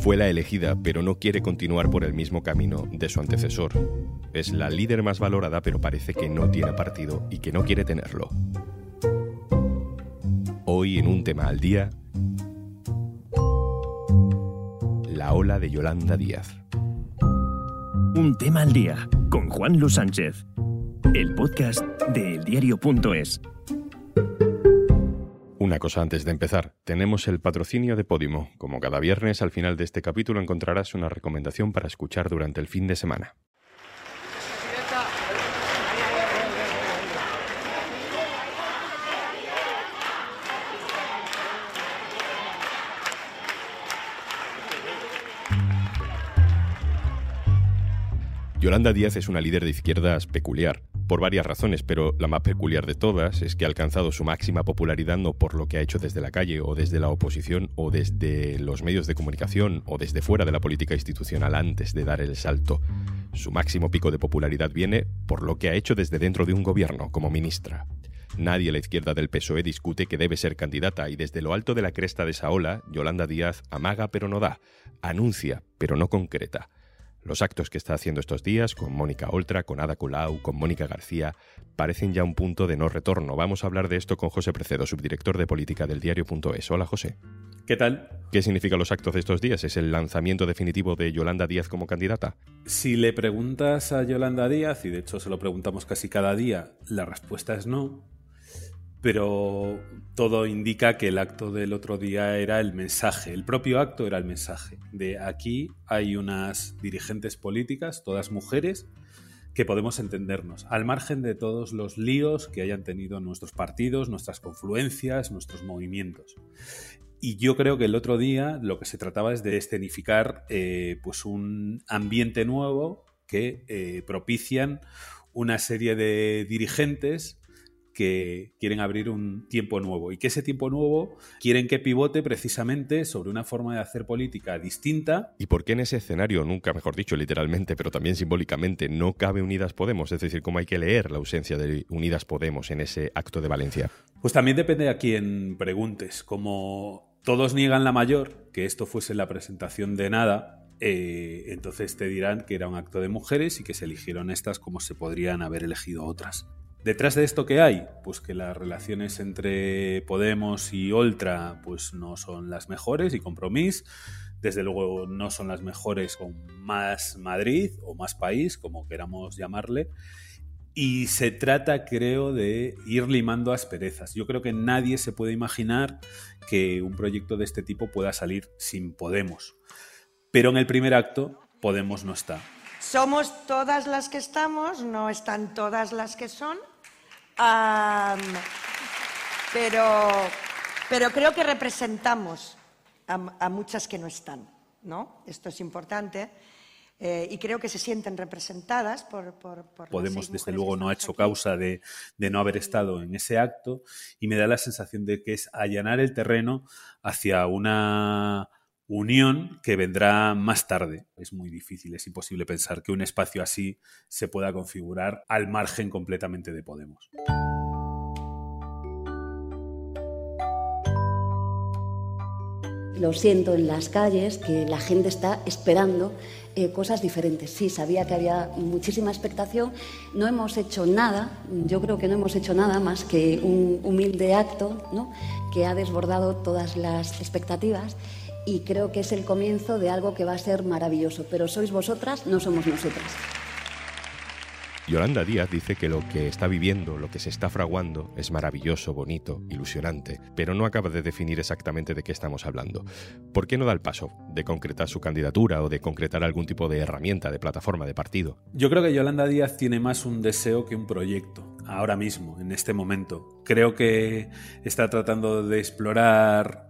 Fue la elegida, pero no quiere continuar por el mismo camino de su antecesor. Es la líder más valorada, pero parece que no tiene partido y que no quiere tenerlo. Hoy en un tema al día, la ola de Yolanda Díaz. Un tema al día con Juan Luis Sánchez, el podcast de eldiario.es. Una cosa antes de empezar, tenemos el patrocinio de Podimo. Como cada viernes, al final de este capítulo encontrarás una recomendación para escuchar durante el fin de semana. Yolanda Díaz es una líder de izquierdas peculiar, por varias razones, pero la más peculiar de todas es que ha alcanzado su máxima popularidad no por lo que ha hecho desde la calle o desde la oposición o desde los medios de comunicación o desde fuera de la política institucional antes de dar el salto. Su máximo pico de popularidad viene por lo que ha hecho desde dentro de un gobierno como ministra. Nadie a la izquierda del PSOE discute que debe ser candidata y desde lo alto de la cresta de esa ola, Yolanda Díaz amaga pero no da, anuncia pero no concreta. Los actos que está haciendo estos días con Mónica Oltra, con Ada Colau, con Mónica García, parecen ya un punto de no retorno. Vamos a hablar de esto con José Precedo, subdirector de política del diario.es. Hola, José. ¿Qué tal? ¿Qué significan los actos de estos días? ¿Es el lanzamiento definitivo de Yolanda Díaz como candidata? Si le preguntas a Yolanda Díaz, y de hecho se lo preguntamos casi cada día, la respuesta es no pero todo indica que el acto del otro día era el mensaje, el propio acto era el mensaje. De aquí hay unas dirigentes políticas, todas mujeres, que podemos entendernos, al margen de todos los líos que hayan tenido nuestros partidos, nuestras confluencias, nuestros movimientos. Y yo creo que el otro día lo que se trataba es de escenificar eh, pues un ambiente nuevo que eh, propician una serie de dirigentes que quieren abrir un tiempo nuevo y que ese tiempo nuevo quieren que pivote precisamente sobre una forma de hacer política distinta. ¿Y por qué en ese escenario, nunca mejor dicho literalmente, pero también simbólicamente, no cabe Unidas Podemos? Es decir, ¿cómo hay que leer la ausencia de Unidas Podemos en ese acto de Valencia? Pues también depende a quién preguntes. Como todos niegan la mayor, que esto fuese la presentación de nada, eh, entonces te dirán que era un acto de mujeres y que se eligieron estas como se podrían haber elegido otras. Detrás de esto que hay, pues que las relaciones entre Podemos y Oltra pues no son las mejores y Compromís, desde luego no son las mejores con más Madrid o más país, como queramos llamarle. Y se trata, creo, de ir limando asperezas. Yo creo que nadie se puede imaginar que un proyecto de este tipo pueda salir sin Podemos. Pero en el primer acto, Podemos no está. Somos todas las que estamos, no están todas las que son, pero, pero creo que representamos a, muchas que no están, ¿no? Esto es importante. Eh, y creo que se sienten representadas por... Podemos, desde luego, no ha hecho causa de, de, no haber estado en ese acto y me da la sensación de que es allanar el terreno hacia una unión que vendrá más tarde. Es muy difícil, es imposible pensar que un espacio así se pueda configurar al margen completamente de Podemos. Lo siento en las calles, que la gente está esperando eh, cosas diferentes. Sí, sabía que había muchísima expectación. No hemos hecho nada, yo creo que no hemos hecho nada más que un humilde acto ¿no? que ha desbordado todas las expectativas y creo que es el comienzo de algo que va a ser maravilloso. Pero sois vosotras, no somos nosotras. Yolanda Díaz dice que lo que está viviendo, lo que se está fraguando, es maravilloso, bonito, ilusionante, pero no acaba de definir exactamente de qué estamos hablando. ¿Por qué no da el paso de concretar su candidatura o de concretar algún tipo de herramienta, de plataforma, de partido? Yo creo que Yolanda Díaz tiene más un deseo que un proyecto, ahora mismo, en este momento. Creo que está tratando de explorar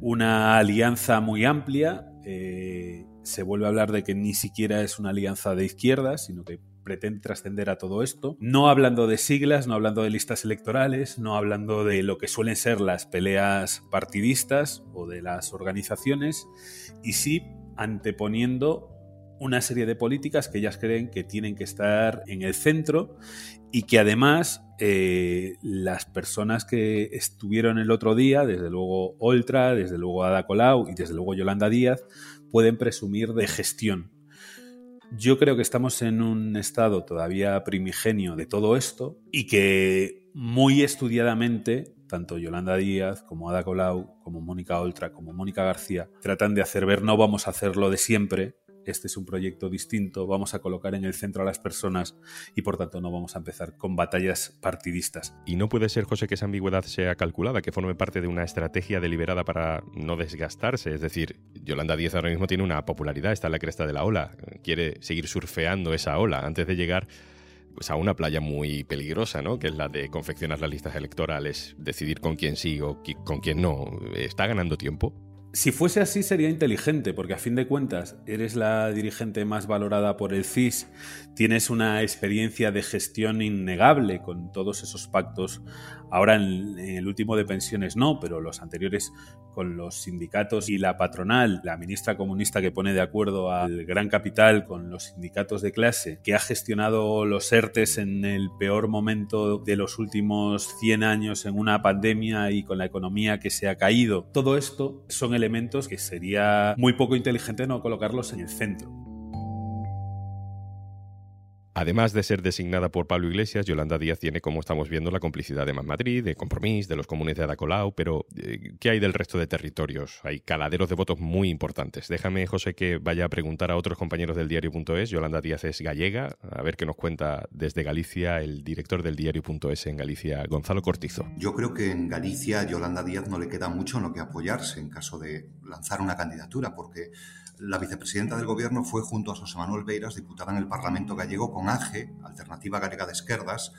una alianza muy amplia. Eh, se vuelve a hablar de que ni siquiera es una alianza de izquierdas, sino que pretende trascender a todo esto. No hablando de siglas, no hablando de listas electorales, no hablando de lo que suelen ser las peleas partidistas o de las organizaciones, y sí anteponiendo una serie de políticas que ellas creen que tienen que estar en el centro y que además eh, las personas que estuvieron el otro día, desde luego Oltra, desde luego Ada Colau y desde luego Yolanda Díaz, pueden presumir de gestión. Yo creo que estamos en un estado todavía primigenio de todo esto y que muy estudiadamente tanto Yolanda Díaz como Ada Colau, como Mónica Oltra, como Mónica García, tratan de hacer ver no vamos a hacerlo de siempre, este es un proyecto distinto, vamos a colocar en el centro a las personas y por tanto no vamos a empezar con batallas partidistas. Y no puede ser, José, que esa ambigüedad sea calculada, que forme parte de una estrategia deliberada para no desgastarse. Es decir, Yolanda Díaz ahora mismo tiene una popularidad, está en la cresta de la ola, quiere seguir surfeando esa ola antes de llegar pues, a una playa muy peligrosa, ¿no? Que es la de confeccionar las listas electorales, decidir con quién sí o con quién no. ¿Está ganando tiempo? Si fuese así sería inteligente, porque a fin de cuentas eres la dirigente más valorada por el CIS, tienes una experiencia de gestión innegable con todos esos pactos. Ahora en, el último de pensiones no, pero los anteriores con los sindicatos y la patronal, la ministra comunista que pone de acuerdo al gran capital con los sindicatos de clase, que ha gestionado los ERTES en el peor momento de los últimos 100 años en una pandemia y con la economía que se ha caído. Todo esto son elementos que sería muy poco inteligente no colocarlos en el centro. Además de ser designada por Pablo Iglesias, Yolanda Díaz tiene, como estamos viendo, la complicidad de Más Madrid, de Compromís, de los comunes de Adacolau, pero eh, ¿qué hay del resto de territorios? Hay caladeros de votos muy importantes. Déjame, José, que vaya a preguntar a otros compañeros del diario.es. Yolanda Díaz es gallega, a ver qué nos cuenta desde Galicia el director del diario.es en Galicia, Gonzalo Cortizo. Yo creo que en Galicia a Yolanda Díaz no le queda mucho en lo que apoyarse en caso de lanzar una candidatura, porque la vicepresidenta del Gobierno fue junto a José Manuel Beiras, diputada en el Parlamento gallego con AGE, Alternativa Galega de Esquerdas,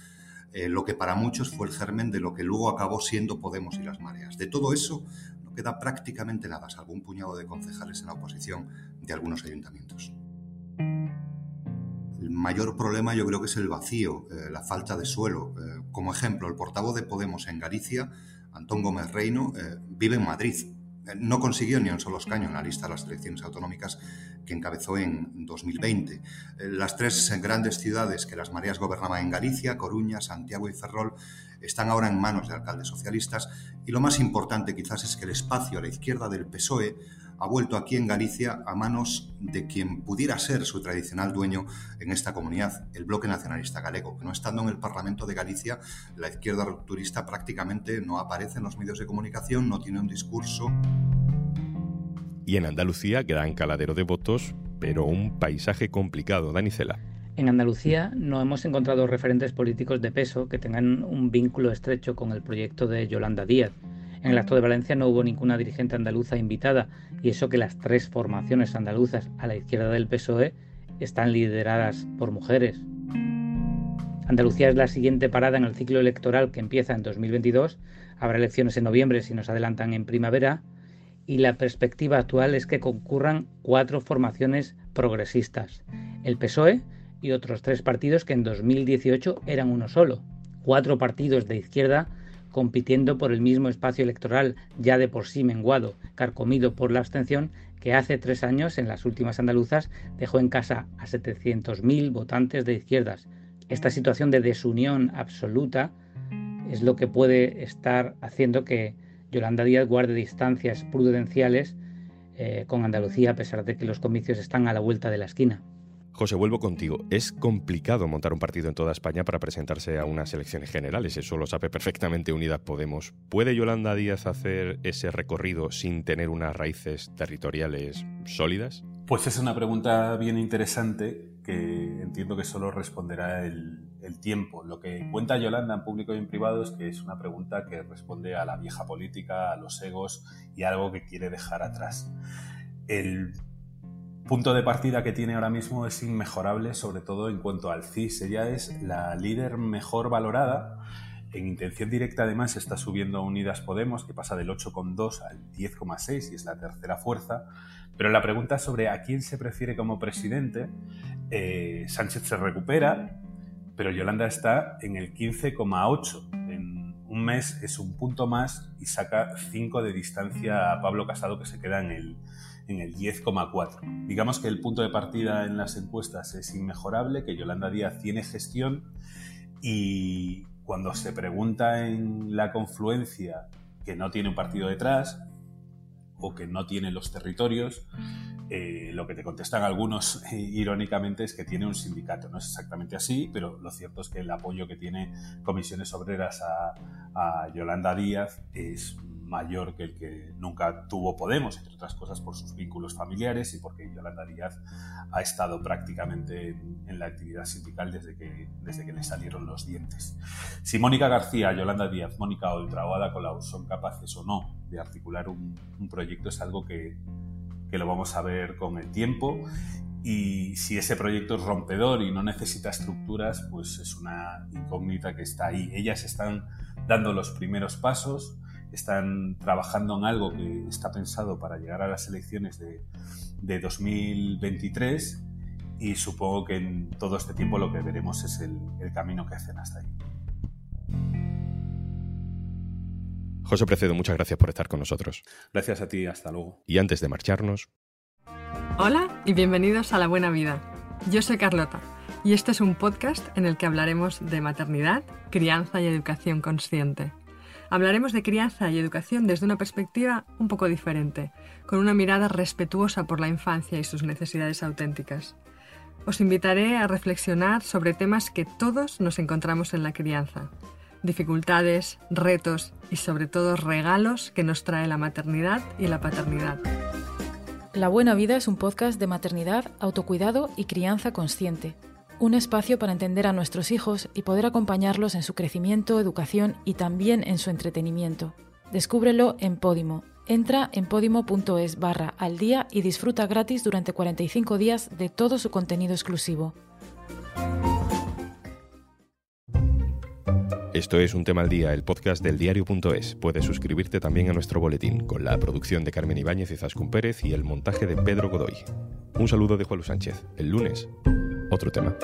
eh, lo que para muchos fue el germen de lo que luego acabó siendo Podemos y las mareas. De todo eso no queda prácticamente nada, salvo un puñado de concejales en la oposición de algunos ayuntamientos. El mayor problema yo creo que es el vacío, eh, la falta de suelo. Eh, como ejemplo, el portavoz de Podemos en Galicia, Antón Gómez Reino, vive en Madrid, no consiguió ni un solo escaño en la lista de las elecciones autonómicas que encabezó en 2020. Eh, las tres grandes ciudades que las mareas gobernaban en Galicia, Coruña, Santiago y Ferrol, están ahora en manos de alcaldes socialistas y lo más importante quizás es que el espacio a la izquierda del PSOE ha vuelto aquí en Galicia a manos de quien pudiera ser su tradicional dueño en esta comunidad, el Bloque Nacionalista Galego, que no estando en el Parlamento de Galicia, la izquierda rupturista prácticamente no aparece en los medios de comunicación, no tiene un discurso. Y en Andalucía, gran caladero de votos, pero un paisaje complicado. Danicela. En Andalucía no hemos encontrado referentes políticos de peso que tengan un vínculo estrecho con el proyecto de Yolanda Díaz en el acto de Valencia no hubo ninguna dirigente andaluza invitada y eso que las tres formaciones andaluzas a la izquierda del PSOE están lideradas por mujeres. Andalucía es la siguiente parada en el ciclo electoral que empieza en 2022. Habrá elecciones en noviembre si nos adelantan en primavera. Y la perspectiva actual es que concurran cuatro formaciones progresistas. El PSOE y otros tres partidos que en 2018 eran uno solo. Cuatro partidos de izquierda compitiendo por el mismo espacio electoral ya de por sí menguado, carcomido por la abstención, que hace tres años, en las últimas andaluzas, dejó en casa a 700.000 votantes de izquierdas. Esta situación de desunión absoluta es lo que puede estar haciendo que Yolanda Díaz guarde distancias prudenciales eh, con Andalucía, a pesar de que los comicios están a la vuelta de la esquina. José, vuelvo contigo. Es complicado montar un partido en toda España para presentarse a unas elecciones generales. Eso lo sabe perfectamente Unidas Podemos. ¿Puede Yolanda Díaz hacer ese recorrido sin tener unas raíces territoriales sólidas? Pues es una pregunta bien interesante que entiendo que solo responderá el, el, tiempo. Lo que cuenta Yolanda en público y en privado es que es una pregunta que responde a la vieja política, a los egos y algo que quiere dejar atrás. El punto de partida que tiene ahora mismo es inmejorable, sobre todo en cuanto al CIS. Ella es la líder mejor valorada. En intención directa, además, está subiendo Unidas Podemos, que pasa del 8,2 al 10,6 y es la tercera fuerza. Pero la pregunta sobre a quién se prefiere como presidente, eh, Sánchez se recupera, pero Yolanda está en el 15,8. En un mes es un punto más y saca 5 de distancia a Pablo Casado, que se queda en el en el 10,4. Digamos que el punto de partida en las encuestas es inmejorable, que Yolanda Díaz tiene gestión y cuando se pregunta en la confluencia que no tiene un partido detrás o que no tiene los territorios, eh, lo que te contestan algunos irónicamente es que tiene un sindicato. No es exactamente así, pero lo cierto es que el apoyo que tiene Comisiones Obreras a, a Yolanda Díaz es mayor que el que nunca tuvo Podemos, entre otras cosas por sus vínculos familiares y porque Yolanda Díaz ha estado prácticamente en, la actividad sindical desde que, desde que le salieron los dientes. Si Mónica García, Yolanda Díaz, Mónica Oltra o Ada Colau son capaces o no de articular un, proyecto es algo que, que lo vamos a ver con el tiempo y si ese proyecto es rompedor y no necesita estructuras, pues es una incógnita que está ahí. Ellas están dando los primeros pasos, están trabajando en algo que está pensado para llegar a las elecciones de, 2023 y supongo que en todo este tiempo lo que veremos es el, el camino que hacen hasta ahí. José Precedo, muchas gracias por estar con nosotros. Gracias a ti, hasta luego. Y antes de marcharnos... Hola y bienvenidos a La Buena Vida. Yo soy Carlota y este es un podcast en el que hablaremos de maternidad, crianza y educación consciente. Hablaremos de crianza y educación desde una perspectiva un poco diferente, con una mirada respetuosa por la infancia y sus necesidades auténticas. Os invitaré a reflexionar sobre temas que todos nos encontramos en la crianza, dificultades, retos y sobre todo regalos que nos trae la maternidad y la paternidad. La Buena Vida es un podcast de maternidad, autocuidado y crianza consciente un espacio para entender a nuestros hijos y poder acompañarlos en su crecimiento, educación y también en su entretenimiento. Descúbrelo en Podimo. Entra en podimo.es barra al día y disfruta gratis durante 45 días de todo su contenido exclusivo. Esto es Un Tema al Día, el podcast del diario.es. Puedes suscribirte también a nuestro boletín, con la producción de Carmen Ibáñez y Zascún Pérez y el montaje de Pedro Godoy. Un saludo de Juan Sánchez. El lunes otro tema.